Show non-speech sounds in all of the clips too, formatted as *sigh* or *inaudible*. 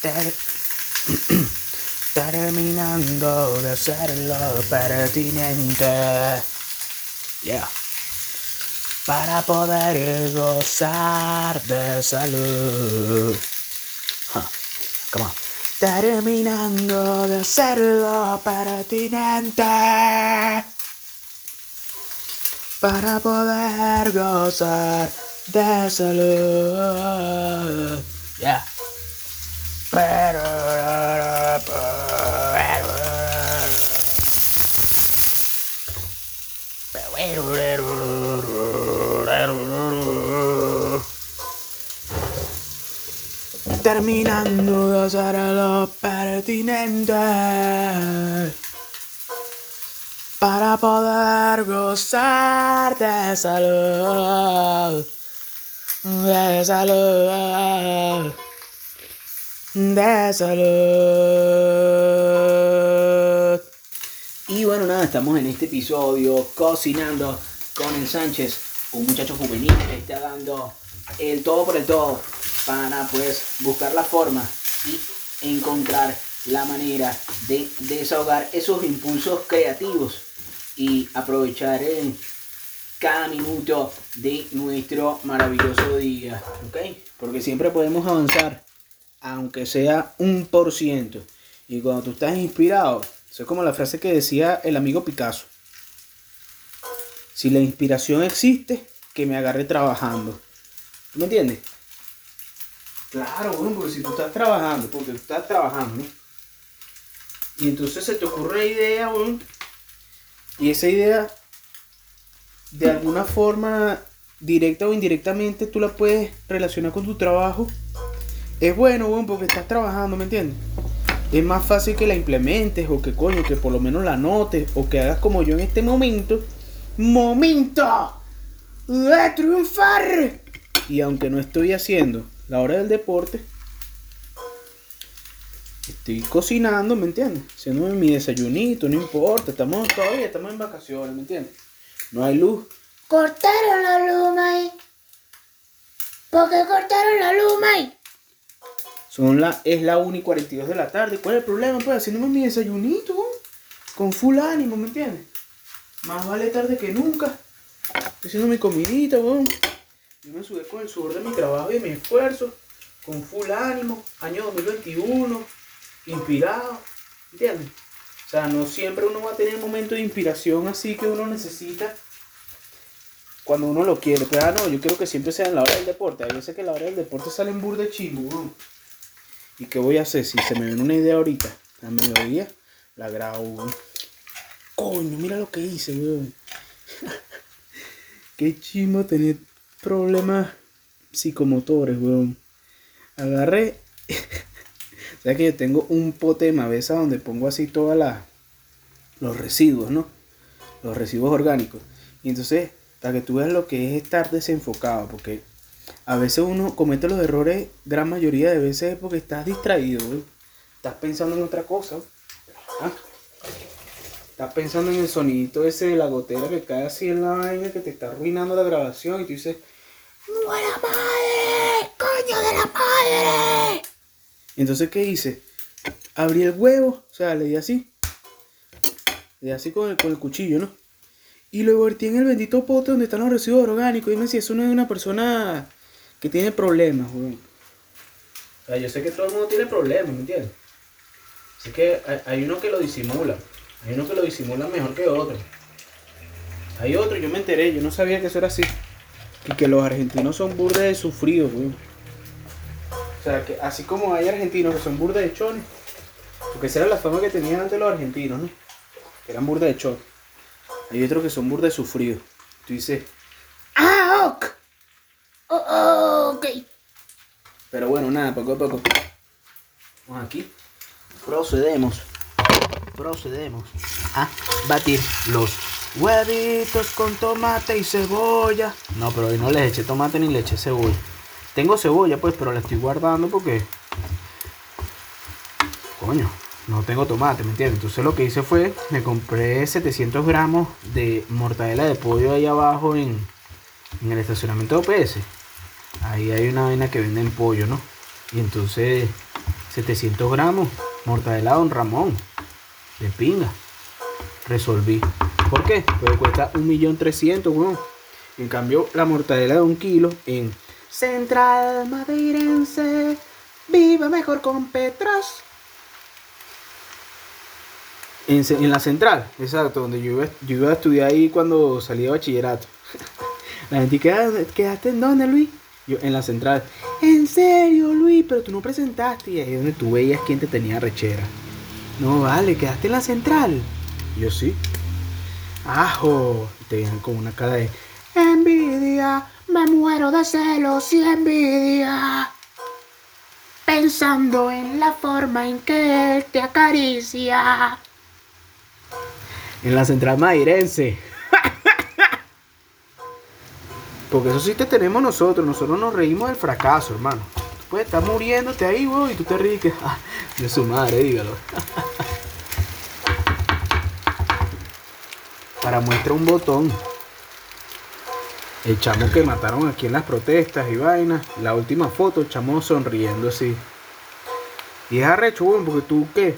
ter- *clears throat* terminando de hacer lo pertinente. Yeah. Para poder gozar de salud. Huh. Come on. Terminando de hacer lo pertinente. Para poder gozar de salud. Yeah. Terminando de hacer lo pertinente para poder gozar de salud, de salud, de salud. Y bueno, nada, estamos en este episodio cocinando con el Sánchez, un muchacho juvenil que está dando el todo por el todo para pues buscar la forma y encontrar la manera de desahogar esos impulsos creativos y aprovechar eh, cada minuto de nuestro maravilloso día, ¿ok? Porque siempre podemos avanzar, aunque sea un por ciento. Y cuando tú estás inspirado, eso es como la frase que decía el amigo Picasso. Si la inspiración existe, que me agarre trabajando. ¿Tú me entiendes? Claro, bueno, porque si tú estás trabajando, porque tú estás trabajando, ¿no? Y entonces se te ocurre una idea. Y esa idea, de alguna forma, directa o indirectamente, tú la puedes relacionar con tu trabajo. Es bueno, weón, porque estás trabajando, ¿me entiendes? Es más fácil que la implementes o que coño, que por lo menos la notes o que hagas como yo en este momento. ¡Momento! ¡De triunfar! Y aunque no estoy haciendo la hora del deporte, estoy cocinando, ¿me entiendes? Haciéndome mi desayunito, no importa, estamos todavía, estamos en vacaciones, ¿me entiendes? No hay luz. Cortaron la luz, May. ¿Por qué cortaron la luz, May? Son la, es la 1 y 42 de la tarde. ¿Cuál es el problema? Pues haciéndome mi desayunito, con full ánimo, ¿me entiendes? Más vale tarde que nunca. Estoy haciendo mi comidita, weón. Yo me subí con el sudor de mi trabajo y mi esfuerzo, con full ánimo, año 2021, inspirado, ¿entiendes? O sea, no siempre uno va a tener momentos de inspiración así que uno necesita cuando uno lo quiere. Pero ah, no, yo quiero que siempre sea en la hora del deporte. Hay veces que en la hora del deporte salen burda de chingo, weón. ¿Y qué voy a hacer? Si se me viene una idea ahorita, a mediodía, la grabo. Coño, mira lo que hice, weón. *laughs* Qué chimo tener problemas psicomotores, weón. Agarré. *laughs* o sea que yo tengo un pote de mavesa donde pongo así todas las. los residuos, ¿no? Los residuos orgánicos. Y entonces, para que tú veas lo que es estar desenfocado, porque a veces uno comete los errores, gran mayoría de veces es porque estás distraído. Estás pensando en otra cosa. ¿ah? Estás pensando en el sonidito ese de la gotera que cae así en la vaina que te está arruinando la grabación y tú dices, ¡Buena madre! ¡Coño de la madre! Entonces, ¿qué hice? Abrí el huevo, o sea, le di así. Le di así con el, con el cuchillo, ¿no? Y lo vertí en el bendito pote donde están los residuos orgánicos. Y me decía, eso no es una persona que tiene problemas, weón. O sea, yo sé que todo el mundo tiene problemas, ¿me entiendes? Así que hay, hay uno que lo disimula. Hay uno que lo disimula mejor que otro. Hay otro, yo me enteré, yo no sabía que eso era así. Y que los argentinos son burdes de sufridos, weón. O sea, que así como hay argentinos que son burda de chones, porque esa era la fama que tenían antes los argentinos, ¿no? Que eran burda de chones. Hay otros que son burda de sufridos. Tú dices, ¡Ah, ok! Oh, oh, ok. Pero bueno, nada, poco a poco. Vamos aquí. Procedemos. Procedemos a batir los huevitos con tomate y cebolla. No, pero hoy no les eché tomate ni le eché cebolla. Tengo cebolla, pues, pero la estoy guardando porque. Coño, no tengo tomate, ¿me entiendes? Entonces lo que hice fue, me compré 700 gramos de mortadela de pollo ahí abajo en el estacionamiento de OPS. Ahí hay una vaina que venden pollo, ¿no? Y entonces 700 gramos. Mortadela Don Ramón. De pinga. Resolví. ¿Por qué? Porque cuesta 1.300.000, weón. En cambio, la mortadela de un kilo en Central Madeirense. Viva mejor con Petros. En, la central, exacto, donde yo iba, yo iba a estudiar ahí cuando salí de bachillerato. *laughs* La gente, "¿Queda- ¿quedaste en dónde, Luis? Yo, en la central. En serio, Luis, pero tú no presentaste. Y ahí es donde tú veías quién te tenía rechera. No, vale, quedaste en la central. Yo sí. Ajo. Y te vienen con una cara de envidia. Me muero de celos y envidia. Pensando en la forma en que él te acaricia. En la central madeirense. Porque eso sí te tenemos nosotros. Nosotros nos reímos del fracaso, hermano. Tú puedes estar muriéndote ahí, weón, y tú te ríes ah, de su madre, dígalo. *laughs* Para muestra un botón. El chamo que mataron aquí en las protestas y vainas. La última foto, el chamo sonriendo así. Y es arrecho, weón, porque tú qué.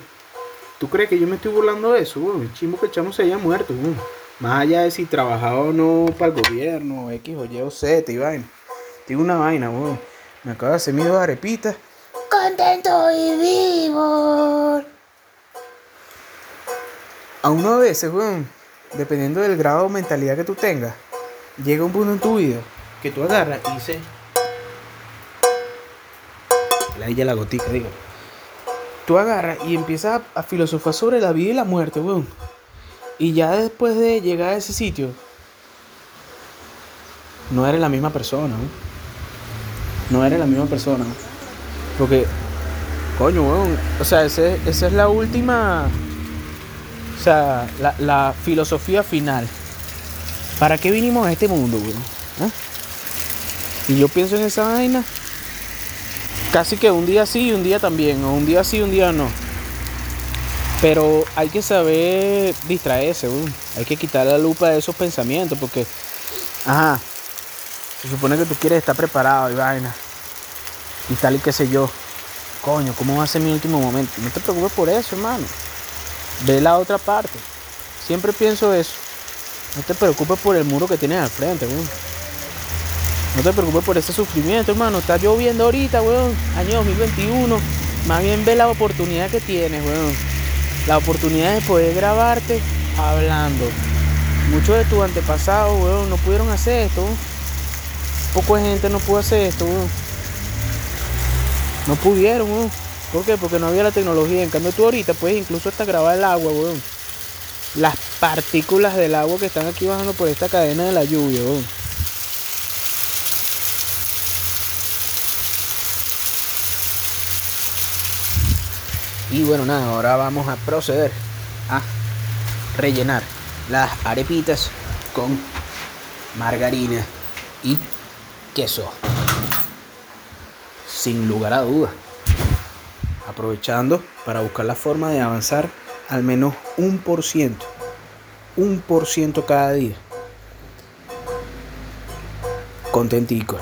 ¿Tú crees que yo me estoy burlando de eso, weón? El chimo que el chamo se haya muerto, weón. Más allá de si trabajaba o no para el gobierno, X o Y o Z y vaina. Tengo una vaina, weón. Me acaba de hacer mis dos arepitas. Contento y vivo. A uno a veces, weón, dependiendo del grado de mentalidad que tú tengas, llega un punto en tu vida que tú agarras y dices. La ella la gotica, digo. Tú agarras y empiezas a, a filosofar sobre la vida y la muerte, weón. Y ya después de llegar a ese sitio, no eres la misma persona, weón. No eres la misma persona. Porque, coño, weón. O sea, esa es la última. O sea, la, la filosofía final. ¿Para qué vinimos a este mundo, weón? ¿Ah? Y yo pienso en esa vaina. Casi que un día sí y un día también. O un día sí y un día no. Pero hay que saber distraerse, weón. Hay que quitar la lupa de esos pensamientos porque... Ajá. Se supone que tú quieres estar preparado y vaina. Y tal y qué sé yo. Coño, ¿cómo va a ser mi último momento? No te preocupes por eso, hermano. Ve la otra parte. Siempre pienso eso. No te preocupes por el muro que tienes al frente, weón. No te preocupes por ese sufrimiento, hermano. Está lloviendo ahorita, weón. Año 2021. Más bien ve la oportunidad que tienes, weón. La oportunidad de poder grabarte hablando. Muchos de tus antepasados, weón, no pudieron hacer esto. Poco gente no pudo hacer esto, weón. No pudieron, weón. ¿Por qué? Porque no había la tecnología. En cambio, tú ahorita puedes incluso hasta grabar el agua, weón. Las partículas del agua que están aquí bajando por esta cadena de la lluvia, weón. Y bueno, nada, ahora vamos a proceder a rellenar las arepitas con margarina y queso. Sin lugar a dudas. Aprovechando para buscar la forma de avanzar al menos un por ciento. Un por ciento cada día. Contentico.